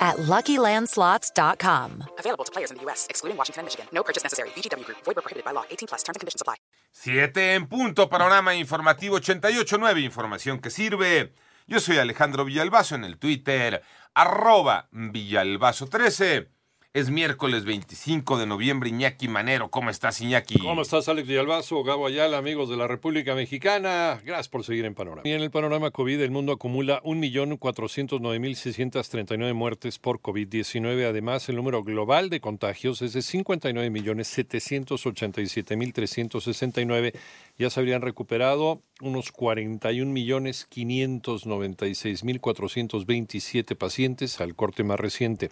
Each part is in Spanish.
at LuckyLandSlots.com. Available to players in the U.S., excluding Washington and Michigan. No purchase necessary. VGW Group. Void prohibited by law. 18 plus. Terms and conditions apply. Siete en punto. Panorama informativo 88.9. Información que sirve. Yo soy Alejandro Villalbazo en el Twitter. Arroba Villalbazo 13. Es miércoles 25 de noviembre. Iñaki Manero, ¿cómo estás, Iñaki? ¿Cómo estás, Alex Villalbazo, Gabo Ayala, amigos de la República Mexicana? Gracias por seguir en Panorama. En el panorama COVID, el mundo acumula 1.409.639 muertes por COVID-19. Además, el número global de contagios es de 59.787.369. Ya se habrían recuperado unos 41.596.427 pacientes al corte más reciente.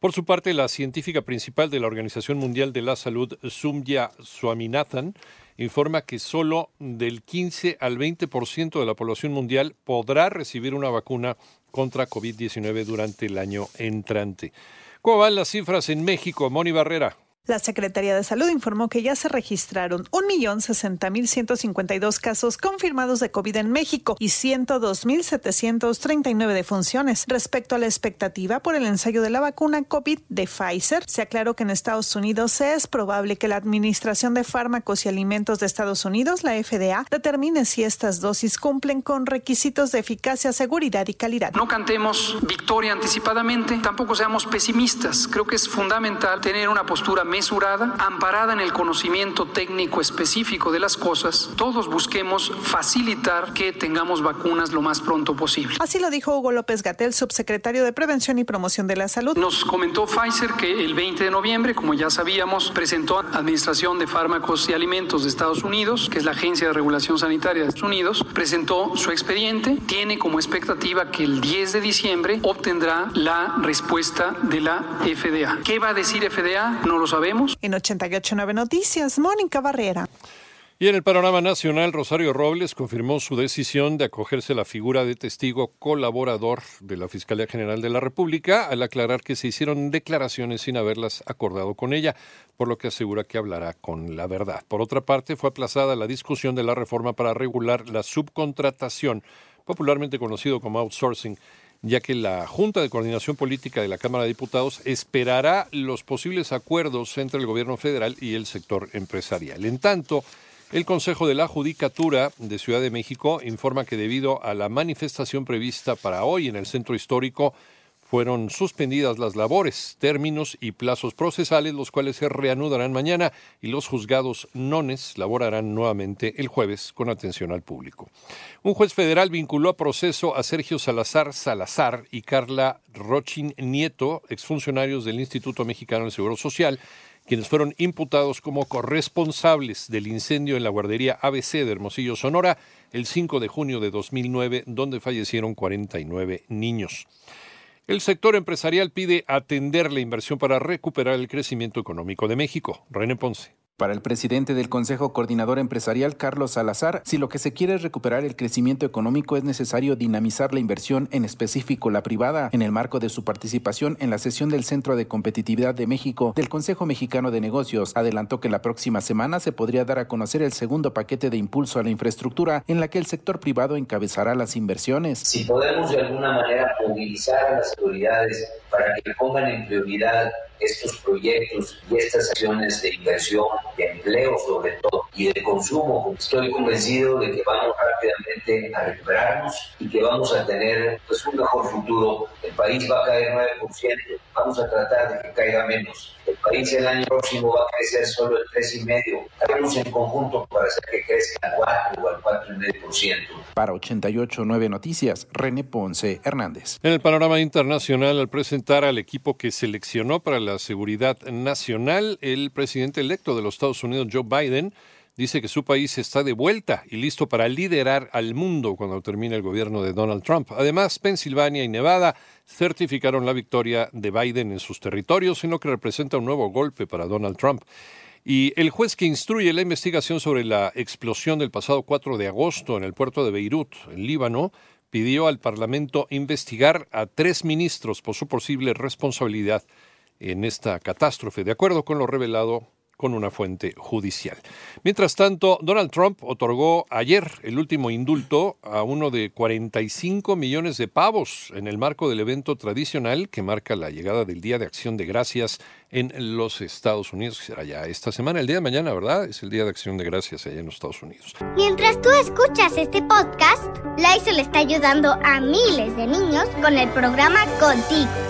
Por su parte, la científica principal de la Organización Mundial de la Salud, Sumya Swaminathan, informa que solo del 15 al 20% de la población mundial podrá recibir una vacuna contra COVID-19 durante el año entrante. ¿Cómo van las cifras en México, Moni Barrera? La Secretaría de Salud informó que ya se registraron 1.060.152 casos confirmados de COVID en México y 102.739 defunciones. Respecto a la expectativa por el ensayo de la vacuna COVID de Pfizer, se aclaró que en Estados Unidos es probable que la Administración de Fármacos y Alimentos de Estados Unidos, la FDA, determine si estas dosis cumplen con requisitos de eficacia, seguridad y calidad. No cantemos victoria anticipadamente, tampoco seamos pesimistas. Creo que es fundamental tener una postura mesurada, amparada en el conocimiento técnico específico de las cosas, todos busquemos facilitar que tengamos vacunas lo más pronto posible. Así lo dijo Hugo López Gatel, subsecretario de Prevención y Promoción de la Salud. Nos comentó Pfizer que el 20 de noviembre, como ya sabíamos, presentó a Administración de Fármacos y Alimentos de Estados Unidos, que es la Agencia de Regulación Sanitaria de Estados Unidos, presentó su expediente, tiene como expectativa que el 10 de diciembre obtendrá la respuesta de la FDA. ¿Qué va a decir FDA? No lo sabemos en 889 Noticias, Mónica Barrera. Y en el panorama nacional, Rosario Robles confirmó su decisión de acogerse a la figura de testigo colaborador de la Fiscalía General de la República al aclarar que se hicieron declaraciones sin haberlas acordado con ella, por lo que asegura que hablará con la verdad. Por otra parte, fue aplazada la discusión de la reforma para regular la subcontratación, popularmente conocido como outsourcing ya que la Junta de Coordinación Política de la Cámara de Diputados esperará los posibles acuerdos entre el gobierno federal y el sector empresarial. En tanto, el Consejo de la Judicatura de Ciudad de México informa que debido a la manifestación prevista para hoy en el centro histórico, fueron suspendidas las labores, términos y plazos procesales, los cuales se reanudarán mañana y los juzgados nones laborarán nuevamente el jueves con atención al público. Un juez federal vinculó a proceso a Sergio Salazar Salazar y Carla Rochin Nieto, exfuncionarios del Instituto Mexicano del Seguro Social, quienes fueron imputados como corresponsables del incendio en la guardería ABC de Hermosillo, Sonora, el 5 de junio de 2009, donde fallecieron 49 niños. El sector empresarial pide atender la inversión para recuperar el crecimiento económico de México. René Ponce. Para el presidente del Consejo Coordinador Empresarial, Carlos Salazar, si lo que se quiere es recuperar el crecimiento económico, es necesario dinamizar la inversión, en específico la privada. En el marco de su participación en la sesión del Centro de Competitividad de México del Consejo Mexicano de Negocios, adelantó que la próxima semana se podría dar a conocer el segundo paquete de impulso a la infraestructura, en la que el sector privado encabezará las inversiones. Si podemos de alguna manera movilizar a las autoridades para que pongan en prioridad estos proyectos y estas acciones de inversión, de empleo sobre todo, y de consumo. Estoy convencido de que vamos rápidamente a recuperarnos y que vamos a tener pues, un mejor futuro. El país va a caer 9%, vamos a tratar de que caiga menos. País el año próximo va a crecer solo el 3,5%. Haremos en conjunto para hacer que crezca al 4 o al 4,5%. Para 88.9 Noticias, René Ponce Hernández. En el panorama internacional, al presentar al equipo que seleccionó para la seguridad nacional, el presidente electo de los Estados Unidos, Joe Biden, dice que su país está de vuelta y listo para liderar al mundo cuando termine el gobierno de Donald Trump. Además, Pensilvania y Nevada certificaron la victoria de Biden en sus territorios, sino que representa un nuevo golpe para Donald Trump. Y el juez que instruye la investigación sobre la explosión del pasado 4 de agosto en el puerto de Beirut, en Líbano, pidió al Parlamento investigar a tres ministros por su posible responsabilidad en esta catástrofe, de acuerdo con lo revelado con una fuente judicial. Mientras tanto, Donald Trump otorgó ayer el último indulto a uno de 45 millones de pavos en el marco del evento tradicional que marca la llegada del Día de Acción de Gracias en los Estados Unidos, que será ya esta semana, el día de mañana, ¿verdad? Es el Día de Acción de Gracias allá en los Estados Unidos. Mientras tú escuchas este podcast, le está ayudando a miles de niños con el programa Contigo